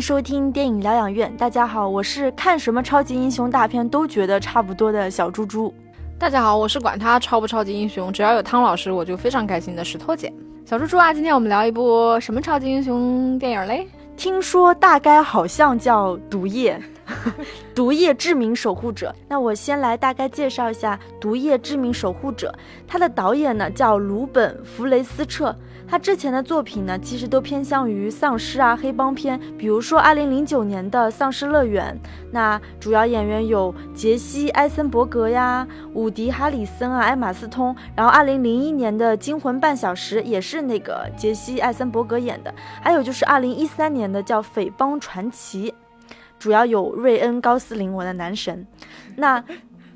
收听电影疗养院。大家好，我是看什么超级英雄大片都觉得差不多的小猪猪。大家好，我是管他超不超级英雄，只要有汤老师我就非常开心的石头姐。小猪猪啊，今天我们聊一部什么超级英雄电影嘞？听说大概好像叫《毒液》，毒液致命守护者。那我先来大概介绍一下《毒液致命守护者》，它的导演呢叫鲁本·弗雷斯彻。他之前的作品呢，其实都偏向于丧尸啊、黑帮片，比如说二零零九年的《丧尸乐园》，那主要演员有杰西·艾森伯格呀、伍迪·哈里森啊、艾玛斯通，然后二零零一年的《惊魂半小时》也是那个杰西·艾森伯格演的，还有就是二零一三年的叫《匪帮传奇》，主要有瑞恩·高斯林，我的男神，那。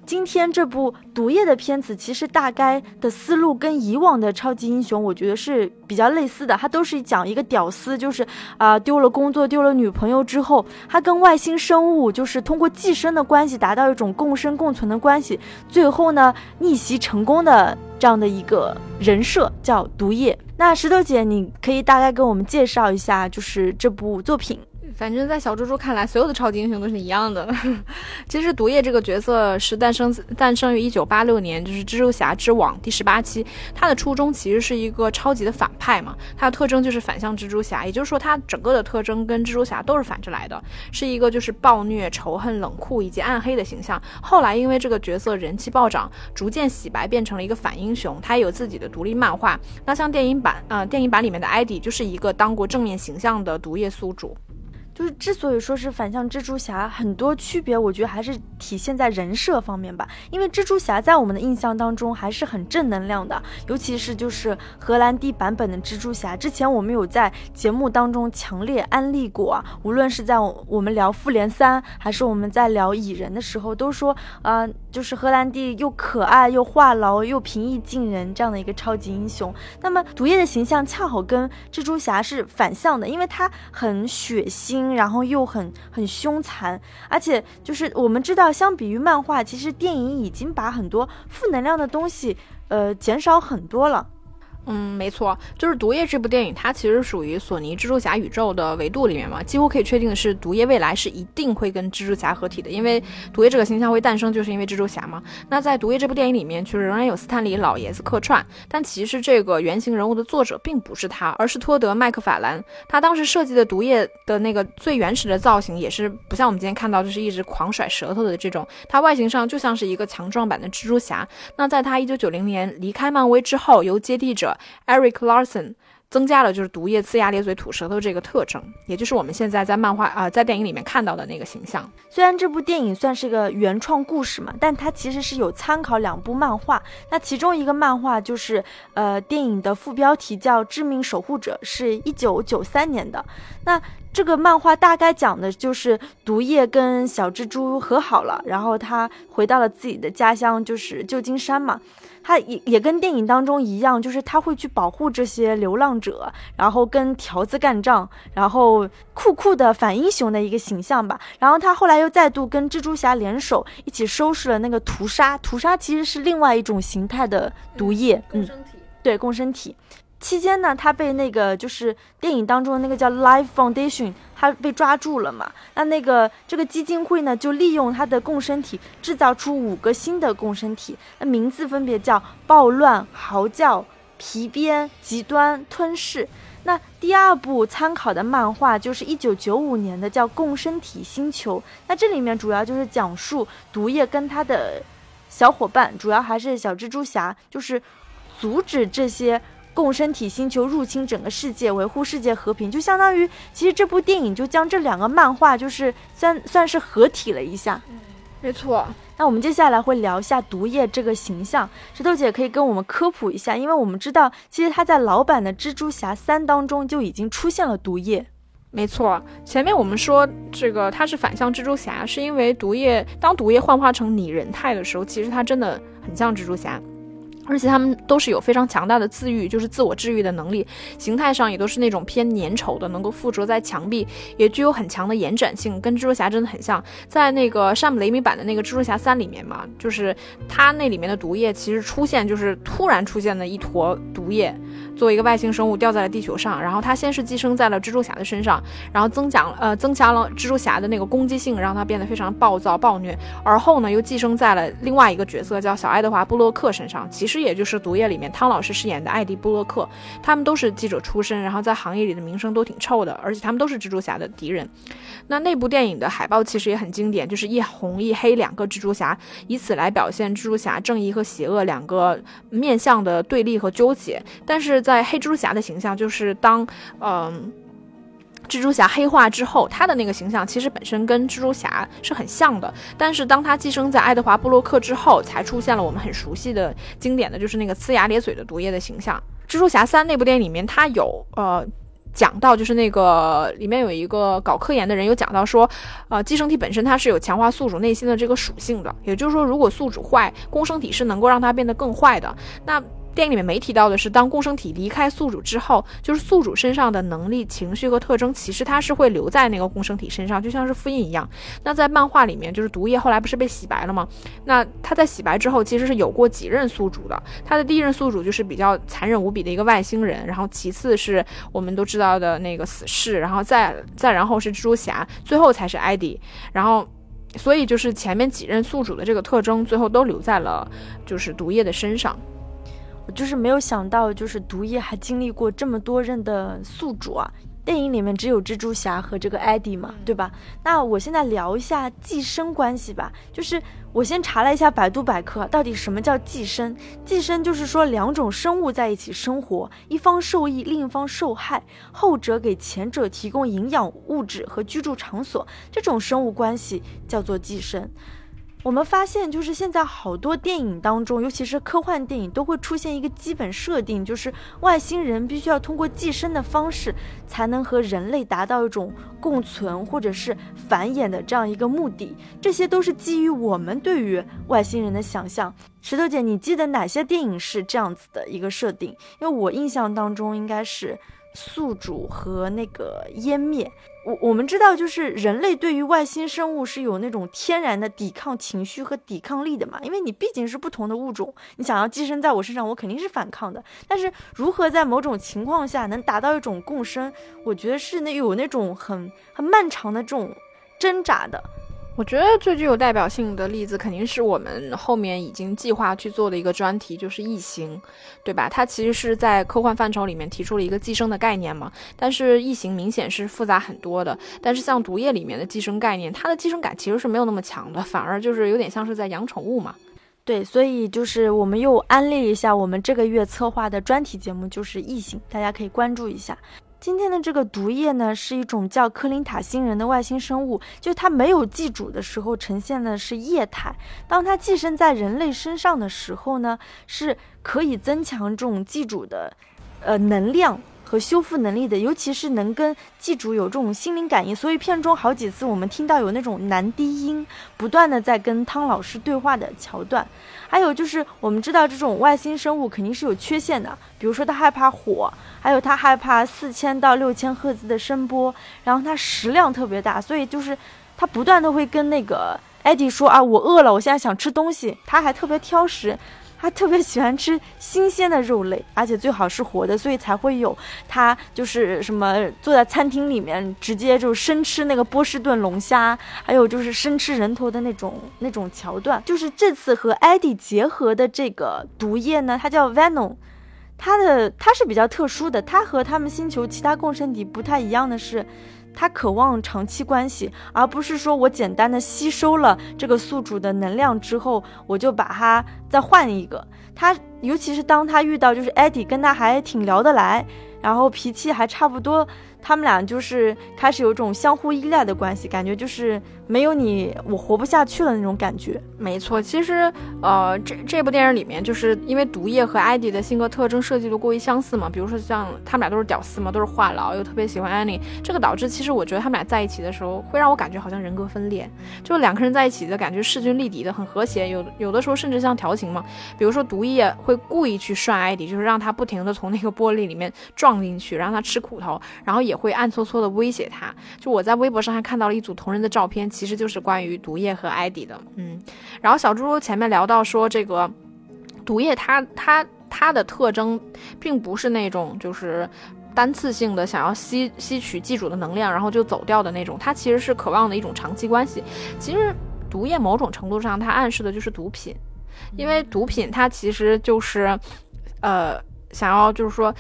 今天这部毒液的片子，其实大概的思路跟以往的超级英雄，我觉得是比较类似的。它都是讲一个屌丝，就是啊丢了工作、丢了女朋友之后，他跟外星生物就是通过寄生的关系，达到一种共生共存的关系，最后呢逆袭成功的这样的一个人设叫毒液。那石头姐，你可以大概跟我们介绍一下，就是这部作品。反正，在小猪猪看来，所有的超级英雄都是一样的。其实，毒液这个角色是诞生诞生于一九八六年，就是《蜘蛛侠之网》第十八期。他的初衷其实是一个超级的反派嘛，他的特征就是反向蜘蛛侠，也就是说，他整个的特征跟蜘蛛侠都是反着来的，是一个就是暴虐、仇恨、冷酷以及暗黑的形象。后来，因为这个角色人气暴涨，逐渐洗白，变成了一个反英雄。他也有自己的独立漫画。那像电影版，呃，电影版里面的艾迪就是一个当过正面形象的毒液宿主。就是之所以说是反向蜘蛛侠，很多区别，我觉得还是体现在人设方面吧。因为蜘蛛侠在我们的印象当中还是很正能量的，尤其是就是荷兰弟版本的蜘蛛侠。之前我们有在节目当中强烈安利过，啊，无论是在我们聊复联三，还是我们在聊蚁人的时候，都说，呃，就是荷兰弟又可爱又话痨又平易近人这样的一个超级英雄。那么毒液的形象恰好跟蜘蛛侠是反向的，因为他很血腥。然后又很很凶残，而且就是我们知道，相比于漫画，其实电影已经把很多负能量的东西，呃，减少很多了。嗯，没错，就是《毒液》这部电影，它其实属于索尼蜘蛛侠宇宙的维度里面嘛。几乎可以确定的是，毒液未来是一定会跟蜘蛛侠合体的，因为毒液这个形象会诞生，就是因为蜘蛛侠嘛。那在《毒液》这部电影里面，其实仍然有斯坦李老爷子客串，但其实这个原型人物的作者并不是他，而是托德·麦克法兰。他当时设计的毒液的那个最原始的造型，也是不像我们今天看到，就是一直狂甩舌头的这种。他外形上就像是一个强壮版的蜘蛛侠。那在他一九九零年离开漫威之后，由接替者。Eric Larson 增加了就是毒液呲牙咧嘴吐舌头这个特征，也就是我们现在在漫画啊在电影里面看到的那个形象。虽然这部电影算是个原创故事嘛，但它其实是有参考两部漫画。那其中一个漫画就是呃电影的副标题叫《致命守护者》，是一九九三年的。那这个漫画大概讲的就是毒液跟小蜘蛛和好了，然后他回到了自己的家乡，就是旧金山嘛。他也也跟电影当中一样，就是他会去保护这些流浪者，然后跟条子干仗，然后酷酷的反英雄的一个形象吧。然后他后来又再度跟蜘蛛侠联手，一起收拾了那个屠杀。屠杀其实是另外一种形态的毒液，共生体。对，共生体。期间呢，他被那个就是电影当中的那个叫 Life Foundation，他被抓住了嘛。那那个这个基金会呢，就利用他的共生体制造出五个新的共生体，那名字分别叫暴乱、嚎叫、皮鞭、极端、吞噬。那第二部参考的漫画就是一九九五年的叫《共生体星球》，那这里面主要就是讲述毒液跟他的小伙伴，主要还是小蜘蛛侠，就是阻止这些。共生体星球入侵整个世界，维护世界和平，就相当于其实这部电影就将这两个漫画就是算算是合体了一下。嗯，没错。那我们接下来会聊一下毒液这个形象，石头姐可以跟我们科普一下，因为我们知道其实他在老版的蜘蛛侠三当中就已经出现了毒液。没错，前面我们说这个他是反向蜘蛛侠，是因为毒液当毒液幻化成拟人态的时候，其实他真的很像蜘蛛侠。而且他们都是有非常强大的自愈，就是自我治愈的能力，形态上也都是那种偏粘稠的，能够附着在墙壁，也具有很强的延展性，跟蜘蛛侠真的很像。在那个山姆雷米版的那个蜘蛛侠三里面嘛，就是他那里面的毒液其实出现就是突然出现的一坨毒液。作为一个外星生物掉在了地球上，然后它先是寄生在了蜘蛛侠的身上，然后增强呃增强了蜘蛛侠的那个攻击性，让它变得非常暴躁暴虐。而后呢，又寄生在了另外一个角色叫小爱德华·布洛克身上，其实也就是毒液里面汤老师饰演的艾迪·布洛克。他们都是记者出身，然后在行业里的名声都挺臭的，而且他们都是蜘蛛侠的敌人。那那部电影的海报其实也很经典，就是一红一黑两个蜘蛛侠，以此来表现蜘蛛侠正义和邪恶两个面向的对立和纠结。但是在黑蜘蛛侠的形象，就是当嗯，蜘蛛侠黑化之后，他的那个形象其实本身跟蜘蛛侠是很像的。但是当他寄生在爱德华·布洛克之后，才出现了我们很熟悉的经典的就是那个呲牙咧嘴的毒液的形象。蜘蛛侠三那部电影里面，他有呃讲到，就是那个里面有一个搞科研的人有讲到说，呃，寄生体本身它是有强化宿主内心的这个属性的，也就是说，如果宿主坏，共生体是能够让它变得更坏的。那电影里面没提到的是，当共生体离开宿主之后，就是宿主身上的能力、情绪和特征，其实它是会留在那个共生体身上，就像是复印一样。那在漫画里面，就是毒液后来不是被洗白了吗？那他在洗白之后，其实是有过几任宿主的。他的第一任宿主就是比较残忍无比的一个外星人，然后其次是我们都知道的那个死侍，然后再再然后是蜘蛛侠，最后才是艾迪。然后，所以就是前面几任宿主的这个特征，最后都留在了就是毒液的身上。我就是没有想到，就是毒液还经历过这么多任的宿主啊！电影里面只有蜘蛛侠和这个艾迪嘛，对吧？那我现在聊一下寄生关系吧。就是我先查了一下百度百科，到底什么叫寄生？寄生就是说两种生物在一起生活，一方受益，另一方受害，后者给前者提供营养物质和居住场所，这种生物关系叫做寄生。我们发现，就是现在好多电影当中，尤其是科幻电影，都会出现一个基本设定，就是外星人必须要通过寄生的方式，才能和人类达到一种共存或者是繁衍的这样一个目的。这些都是基于我们对于外星人的想象。石头姐，你记得哪些电影是这样子的一个设定？因为我印象当中应该是。宿主和那个湮灭，我我们知道，就是人类对于外星生物是有那种天然的抵抗情绪和抵抗力的嘛，因为你毕竟是不同的物种，你想要寄生在我身上，我肯定是反抗的。但是如何在某种情况下能达到一种共生，我觉得是那有那种很很漫长的这种挣扎的。我觉得最具有代表性的例子，肯定是我们后面已经计划去做的一个专题，就是异形，对吧？它其实是在科幻范畴里面提出了一个寄生的概念嘛。但是异形明显是复杂很多的。但是像毒液里面的寄生概念，它的寄生感其实是没有那么强的，反而就是有点像是在养宠物嘛。对，所以就是我们又安利一下我们这个月策划的专题节目，就是异形，大家可以关注一下。今天的这个毒液呢，是一种叫科林塔星人的外星生物，就它没有寄主的时候呈现的是液态，当它寄生在人类身上的时候呢，是可以增强这种寄主的，呃能量。和修复能力的，尤其是能跟祭主有这种心灵感应，所以片中好几次我们听到有那种男低音不断的在跟汤老师对话的桥段。还有就是我们知道这种外星生物肯定是有缺陷的，比如说他害怕火，还有他害怕四千到六千赫兹的声波，然后它食量特别大，所以就是它不断的会跟那个艾迪说啊，我饿了，我现在想吃东西，他还特别挑食。他特别喜欢吃新鲜的肉类，而且最好是活的，所以才会有他就是什么坐在餐厅里面直接就生吃那个波士顿龙虾，还有就是生吃人头的那种那种桥段。就是这次和艾迪结合的这个毒液呢，它叫 Venom，它的它是比较特殊的，它和他们星球其他共生体不太一样的是。他渴望长期关系，而不是说我简单的吸收了这个宿主的能量之后，我就把他再换一个。他尤其是当他遇到就是艾迪跟他还挺聊得来，然后脾气还差不多他们俩就是开始有一种相互依赖的关系，感觉就是没有你我活不下去了那种感觉。没错，其实呃，这这部电影里面就是因为毒液和艾迪的性格特征设计的过于相似嘛，比如说像他们俩都是屌丝嘛，都是话痨，又特别喜欢安妮，这个导致其实我觉得他们俩在一起的时候会让我感觉好像人格分裂，就两个人在一起的感觉势均力敌的，很和谐，有有的时候甚至像调情嘛，比如说毒液会故意去涮艾迪，就是让他不停的从那个玻璃里面撞进去，让他吃苦头，然后也会暗搓搓的威胁他。就我在微博上还看到了一组同人的照片，其实就是关于毒液和艾迪的，嗯。然后小猪猪前面聊到说，这个毒液它它它的特征，并不是那种就是单次性的想要吸吸取寄主的能量，然后就走掉的那种，它其实是渴望的一种长期关系。其实毒液某种程度上，它暗示的就是毒品，因为毒品它其实就是，呃，想要就是说。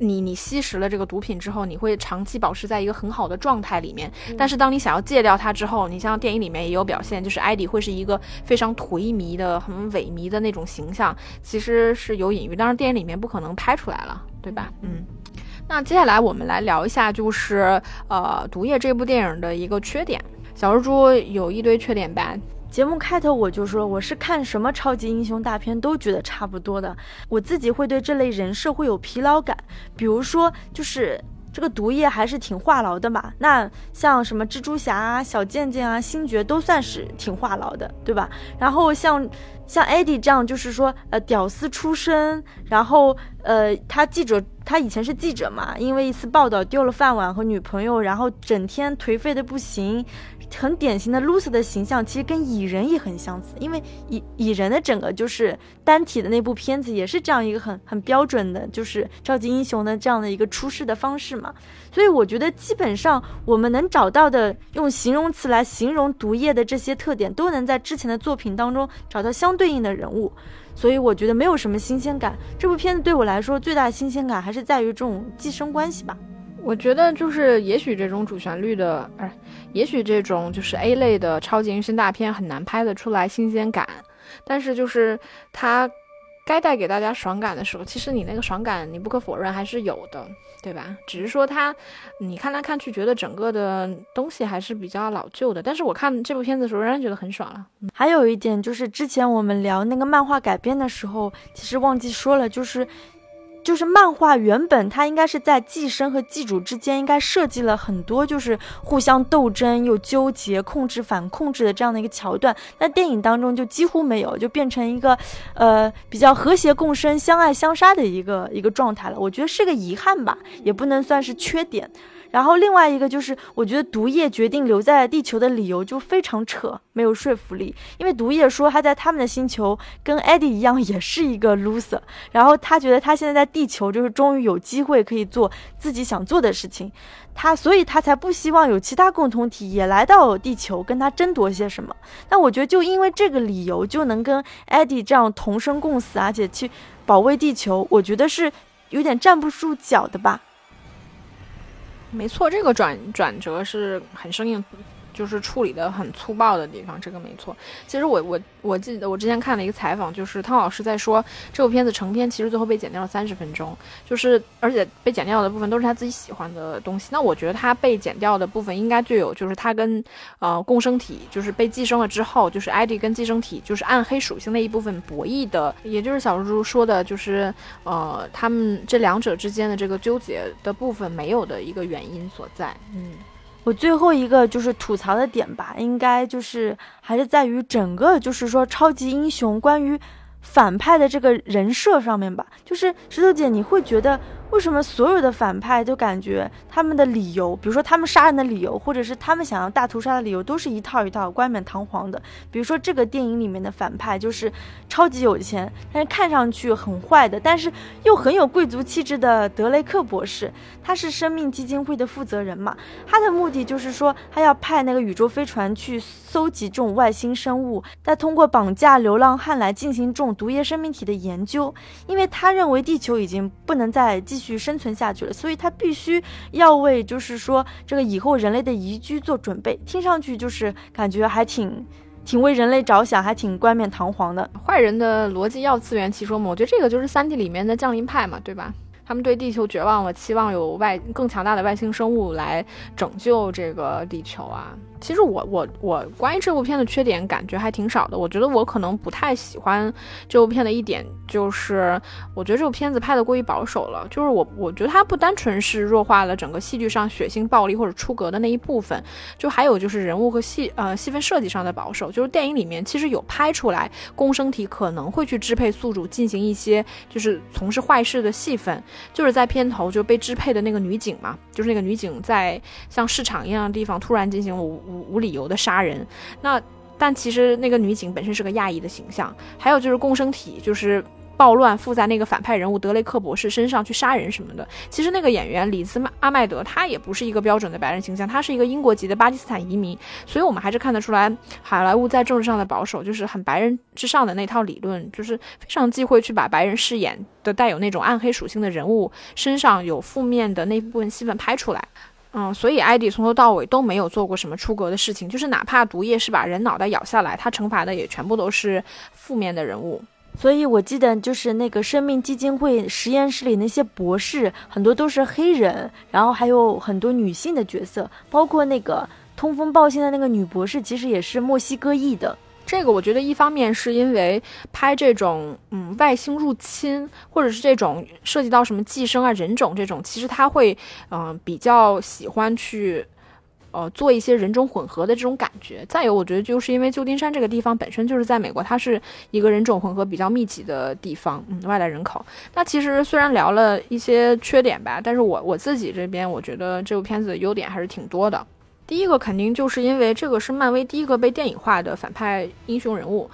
你你吸食了这个毒品之后，你会长期保持在一个很好的状态里面。但是当你想要戒掉它之后，你像电影里面也有表现，就是艾迪会是一个非常颓靡的、很萎靡的那种形象，其实是有隐喻。当然电影里面不可能拍出来了，对吧？嗯。那接下来我们来聊一下，就是呃《毒液》这部电影的一个缺点。小蜘蛛有一堆缺点吧？节目开头我就说，我是看什么超级英雄大片都觉得差不多的。我自己会对这类人设会有疲劳感，比如说就是这个毒液还是挺话痨的嘛。那像什么蜘蛛侠啊、小贱贱啊、星爵都算是挺话痨的，对吧？然后像像艾迪这样，就是说呃屌丝出身，然后呃他记者他以前是记者嘛，因为一次报道丢了饭碗和女朋友，然后整天颓废的不行。很典型的 loser 的形象，其实跟蚁人也很相似，因为蚁蚁人的整个就是单体的那部片子也是这样一个很很标准的，就是超级英雄的这样的一个出世的方式嘛。所以我觉得基本上我们能找到的用形容词来形容毒液的这些特点，都能在之前的作品当中找到相对应的人物。所以我觉得没有什么新鲜感。这部片子对我来说最大的新鲜感还是在于这种寄生关系吧。我觉得就是，也许这种主旋律的，哎，也许这种就是 A 类的超级英雄大片很难拍得出来新鲜感，但是就是它该带给大家爽感的时候，其实你那个爽感你不可否认还是有的，对吧？只是说它，你看来看去觉得整个的东西还是比较老旧的，但是我看这部片子的时候仍然觉得很爽了。还有一点就是之前我们聊那个漫画改编的时候，其实忘记说了，就是。就是漫画原本它应该是在寄生和寄主之间应该设计了很多就是互相斗争又纠结控制反控制的这样的一个桥段，那电影当中就几乎没有，就变成一个呃比较和谐共生、相爱相杀的一个一个状态了。我觉得是个遗憾吧，也不能算是缺点。然后另外一个就是，我觉得毒液决定留在地球的理由就非常扯，没有说服力。因为毒液说他在他们的星球跟艾迪一样，也是一个 loser。然后他觉得他现在在地球就是终于有机会可以做自己想做的事情，他所以他才不希望有其他共同体也来到地球跟他争夺些什么。但我觉得就因为这个理由就能跟艾迪这样同生共死，而且去保卫地球，我觉得是有点站不住脚的吧。没错，这个转转折是很生硬。就是处理的很粗暴的地方，这个没错。其实我我我记得我之前看了一个采访，就是汤老师在说这部片子成片其实最后被剪掉了三十分钟，就是而且被剪掉的部分都是他自己喜欢的东西。那我觉得他被剪掉的部分应该就有就是他跟呃共生体就是被寄生了之后，就是艾迪跟寄生体就是暗黑属性那一部分博弈的，也就是小猪猪说的，就是呃他们这两者之间的这个纠结的部分没有的一个原因所在，嗯。我最后一个就是吐槽的点吧，应该就是还是在于整个就是说超级英雄关于反派的这个人设上面吧。就是石头姐，你会觉得为什么所有的反派都感觉他们的理由，比如说他们杀人的理由，或者是他们想要大屠杀的理由，都是一套一套冠冕堂皇的。比如说这个电影里面的反派就是超级有钱，但是看上去很坏的，但是又很有贵族气质的德雷克博士。他是生命基金会的负责人嘛？他的目的就是说，他要派那个宇宙飞船去搜集这种外星生物，再通过绑架流浪汉来进行这种毒液生命体的研究。因为他认为地球已经不能再继续生存下去了，所以他必须要为就是说这个以后人类的宜居做准备。听上去就是感觉还挺挺为人类着想，还挺冠冕堂皇的。坏人的逻辑要自圆其说嘛？我觉得这个就是三体里面的降临派嘛，对吧？他们对地球绝望了，期望有外更强大的外星生物来拯救这个地球啊。其实我我我关于这部片的缺点感觉还挺少的。我觉得我可能不太喜欢这部片的一点就是，我觉得这部片子拍的过于保守了。就是我我觉得它不单纯是弱化了整个戏剧上血腥暴力或者出格的那一部分，就还有就是人物和戏呃戏份设计上的保守。就是电影里面其实有拍出来共生体可能会去支配宿主进行一些就是从事坏事的戏份，就是在片头就被支配的那个女警嘛，就是那个女警在像市场一样的地方突然进行无。无无理由的杀人，那但其实那个女警本身是个亚裔的形象，还有就是共生体就是暴乱附在那个反派人物德雷克博士身上去杀人什么的。其实那个演员里兹阿麦德他也不是一个标准的白人形象，他是一个英国籍的巴基斯坦移民，所以我们还是看得出来好莱坞在政治上的保守，就是很白人之上的那套理论，就是非常忌讳去把白人饰演的带有那种暗黑属性的人物身上有负面的那部分戏份拍出来。嗯，所以艾迪从头到尾都没有做过什么出格的事情，就是哪怕毒液是把人脑袋咬下来，他惩罚的也全部都是负面的人物。所以我记得就是那个生命基金会实验室里那些博士，很多都是黑人，然后还有很多女性的角色，包括那个通风报信的那个女博士，其实也是墨西哥裔的。这个我觉得一方面是因为拍这种嗯外星入侵，或者是这种涉及到什么寄生啊人种这种，其实他会嗯比较喜欢去呃做一些人种混合的这种感觉。再有，我觉得就是因为旧金山这个地方本身就是在美国，它是一个人种混合比较密集的地方，嗯，外来人口。那其实虽然聊了一些缺点吧，但是我我自己这边我觉得这部片子的优点还是挺多的。第一个肯定就是因为这个是漫威第一个被电影化的反派英雄人物，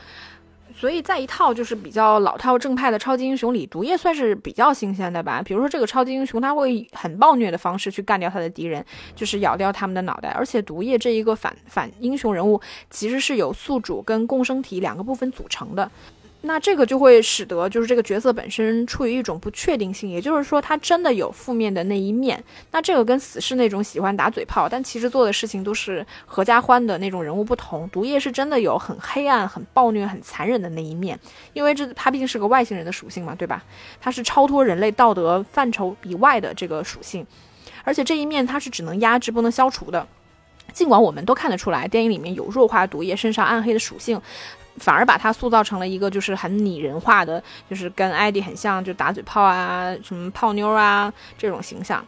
所以在一套就是比较老套正派的超级英雄里，毒液算是比较新鲜的吧。比如说这个超级英雄他会很暴虐的方式去干掉他的敌人，就是咬掉他们的脑袋。而且毒液这一个反反英雄人物其实是由宿主跟共生体两个部分组成的。那这个就会使得就是这个角色本身处于一种不确定性，也就是说他真的有负面的那一面。那这个跟死侍那种喜欢打嘴炮，但其实做的事情都是合家欢的那种人物不同。毒液是真的有很黑暗、很暴虐、很残忍的那一面，因为这他毕竟是个外星人的属性嘛，对吧？他是超脱人类道德范畴以外的这个属性，而且这一面他是只能压制不能消除的。尽管我们都看得出来，电影里面有弱化毒液身上暗黑的属性。反而把他塑造成了一个就是很拟人化的，就是跟艾迪很像，就打嘴炮啊，什么泡妞啊这种形象。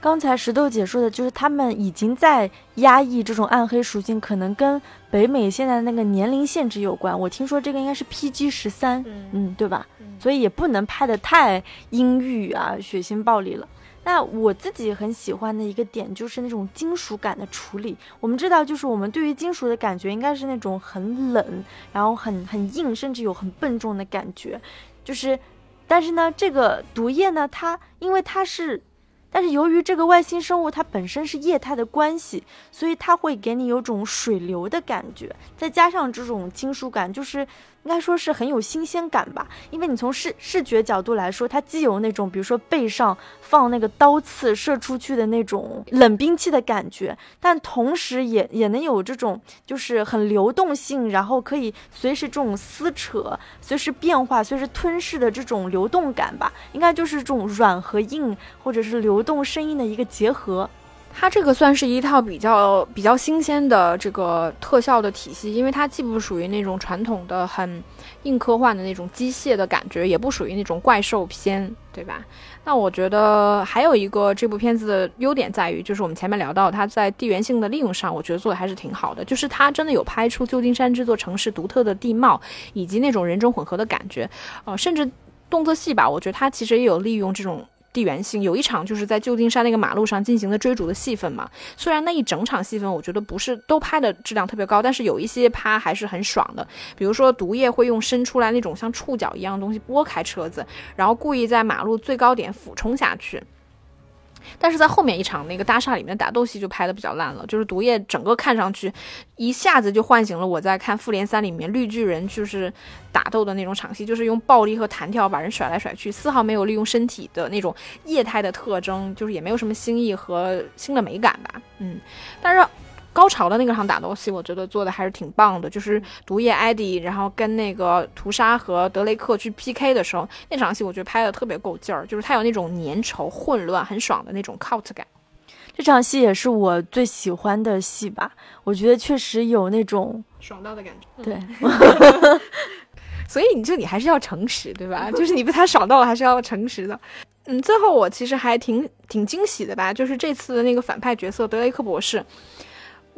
刚才石头姐说的就是他们已经在压抑这种暗黑属性，可能跟北美现在那个年龄限制有关。我听说这个应该是 PG 十三，嗯，对吧？所以也不能拍的太阴郁啊，血腥暴力了。那我自己很喜欢的一个点就是那种金属感的处理。我们知道，就是我们对于金属的感觉应该是那种很冷，然后很很硬，甚至有很笨重的感觉。就是，但是呢，这个毒液呢，它因为它是，但是由于这个外星生物它本身是液态的关系，所以它会给你有种水流的感觉，再加上这种金属感，就是。应该说是很有新鲜感吧，因为你从视视觉角度来说，它既有那种比如说背上放那个刀刺射出去的那种冷兵器的感觉，但同时也也能有这种就是很流动性，然后可以随时这种撕扯、随时变化、随时吞噬的这种流动感吧。应该就是这种软和硬，或者是流动声音的一个结合。它这个算是一套比较比较新鲜的这个特效的体系，因为它既不属于那种传统的很硬科幻的那种机械的感觉，也不属于那种怪兽片，对吧？那我觉得还有一个这部片子的优点在于，就是我们前面聊到它在地缘性的利用上，我觉得做的还是挺好的，就是它真的有拍出旧金山这座城市独特的地貌以及那种人种混合的感觉，呃，甚至动作戏吧，我觉得它其实也有利用这种。地缘性有一场就是在旧金山那个马路上进行的追逐的戏份嘛，虽然那一整场戏份我觉得不是都拍的质量特别高，但是有一些拍还是很爽的。比如说毒液会用伸出来那种像触角一样的东西拨开车子，然后故意在马路最高点俯冲下去。但是在后面一场那个大厦里面的打斗戏就拍的比较烂了，就是毒液整个看上去一下子就唤醒了我在看复联三里面绿巨人就是打斗的那种场戏，就是用暴力和弹跳把人甩来甩去，丝毫没有利用身体的那种液态的特征，就是也没有什么新意和新的美感吧。嗯，但是。高潮的那个场打斗戏，我觉得做的还是挺棒的。就是毒液艾迪，然后跟那个屠杀和德雷克去 PK 的时候，那场戏我觉得拍的特别够劲儿，就是他有那种粘稠、混乱、很爽的那种 cult 感。这场戏也是我最喜欢的戏吧，我觉得确实有那种爽到的感觉。对，所以你就你还是要诚实，对吧？就是你被他爽到了，还是要诚实的。嗯，最后我其实还挺挺惊喜的吧，就是这次的那个反派角色德雷克博士。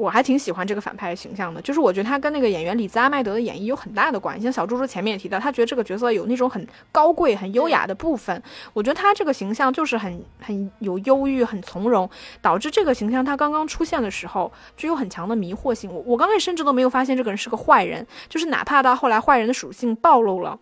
我还挺喜欢这个反派形象的，就是我觉得他跟那个演员里兹阿麦德的演绎有很大的关系。像小猪猪前面也提到，他觉得这个角色有那种很高贵、很优雅的部分。我觉得他这个形象就是很很有忧郁、很从容，导致这个形象他刚刚出现的时候具有很强的迷惑性。我我刚开始甚至都没有发现这个人是个坏人，就是哪怕到后来坏人的属性暴露了。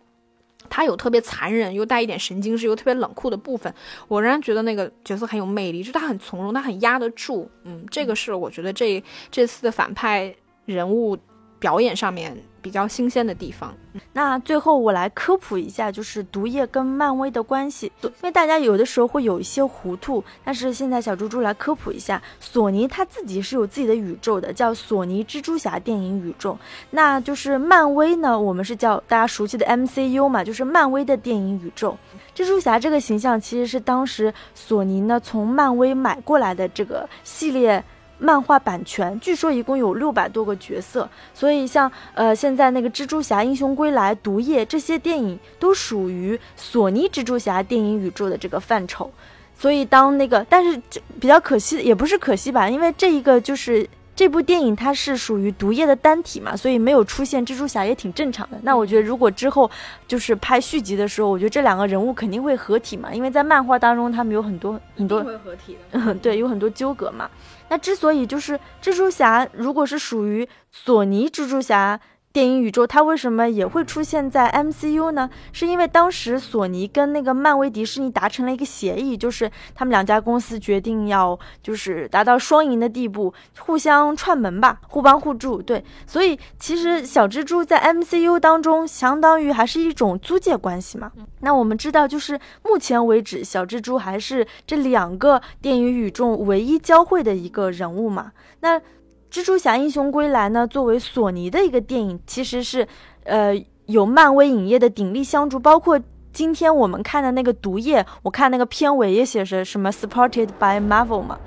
他有特别残忍又带一点神经质又特别冷酷的部分，我仍然觉得那个角色很有魅力，就他很从容，他很压得住。嗯，这个是我觉得这这次的反派人物表演上面。比较新鲜的地方。那最后我来科普一下，就是毒液跟漫威的关系，因为大家有的时候会有一些糊涂。但是现在小猪猪来科普一下，索尼他自己是有自己的宇宙的，叫索尼蜘蛛侠电影宇宙。那就是漫威呢，我们是叫大家熟悉的 MCU 嘛，就是漫威的电影宇宙。蜘蛛侠这个形象其实是当时索尼呢从漫威买过来的这个系列。漫画版权据说一共有六百多个角色，所以像呃现在那个蜘蛛侠、英雄归来、毒液这些电影都属于索尼蜘蛛侠电影宇宙的这个范畴。所以当那个，但是比较可惜，也不是可惜吧，因为这一个就是这部电影它是属于毒液的单体嘛，所以没有出现蜘蛛侠也挺正常的。那我觉得如果之后就是拍续集的时候，我觉得这两个人物肯定会合体嘛，因为在漫画当中他们有很多很多会合体的，对，有很多纠葛嘛。那之所以就是蜘蛛侠，如果是属于索尼蜘蛛侠。电影宇宙它为什么也会出现在 MCU 呢？是因为当时索尼跟那个漫威迪士尼达成了一个协议，就是他们两家公司决定要就是达到双赢的地步，互相串门吧，互帮互助。对，所以其实小蜘蛛在 MCU 当中相当于还是一种租借关系嘛。那我们知道，就是目前为止，小蜘蛛还是这两个电影宇宙唯一交汇的一个人物嘛。那。蜘蛛侠英雄归来呢，作为索尼的一个电影，其实是，呃，有漫威影业的鼎力相助。包括今天我们看的那个毒液，我看那个片尾也写着什么 “supported by Marvel” 嘛，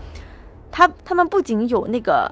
他他们不仅有那个。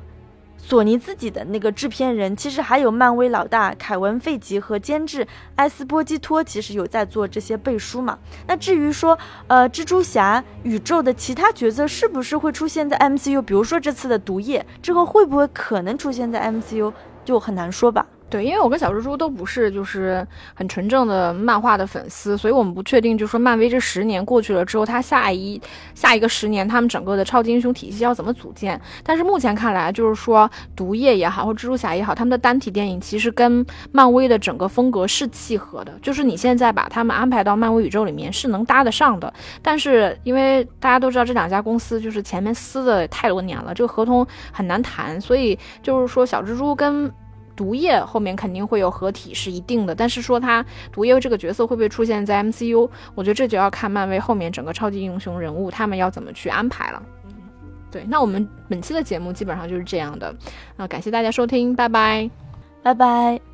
索尼自己的那个制片人，其实还有漫威老大凯文·费吉和监制埃斯波基托，其实有在做这些背书嘛。那至于说，呃，蜘蛛侠宇宙的其他角色是不是会出现在 MCU？比如说这次的毒液之后会不会可能出现在 MCU，就很难说吧。对，因为我跟小蜘蛛都不是就是很纯正的漫画的粉丝，所以我们不确定，就是说漫威这十年过去了之后，它下一下一个十年，他们整个的超级英雄体系要怎么组建？但是目前看来，就是说毒液也好，或蜘蛛侠也好，他们的单体电影其实跟漫威的整个风格是契合的，就是你现在把他们安排到漫威宇宙里面是能搭得上的。但是因为大家都知道这两家公司就是前面撕的太多年了，这个合同很难谈，所以就是说小蜘蛛跟。毒液后面肯定会有合体是一定的，但是说他毒液这个角色会不会出现在 MCU，我觉得这就要看漫威后面整个超级英雄人物他们要怎么去安排了。对，那我们本期的节目基本上就是这样的，啊，感谢大家收听，拜拜，拜拜。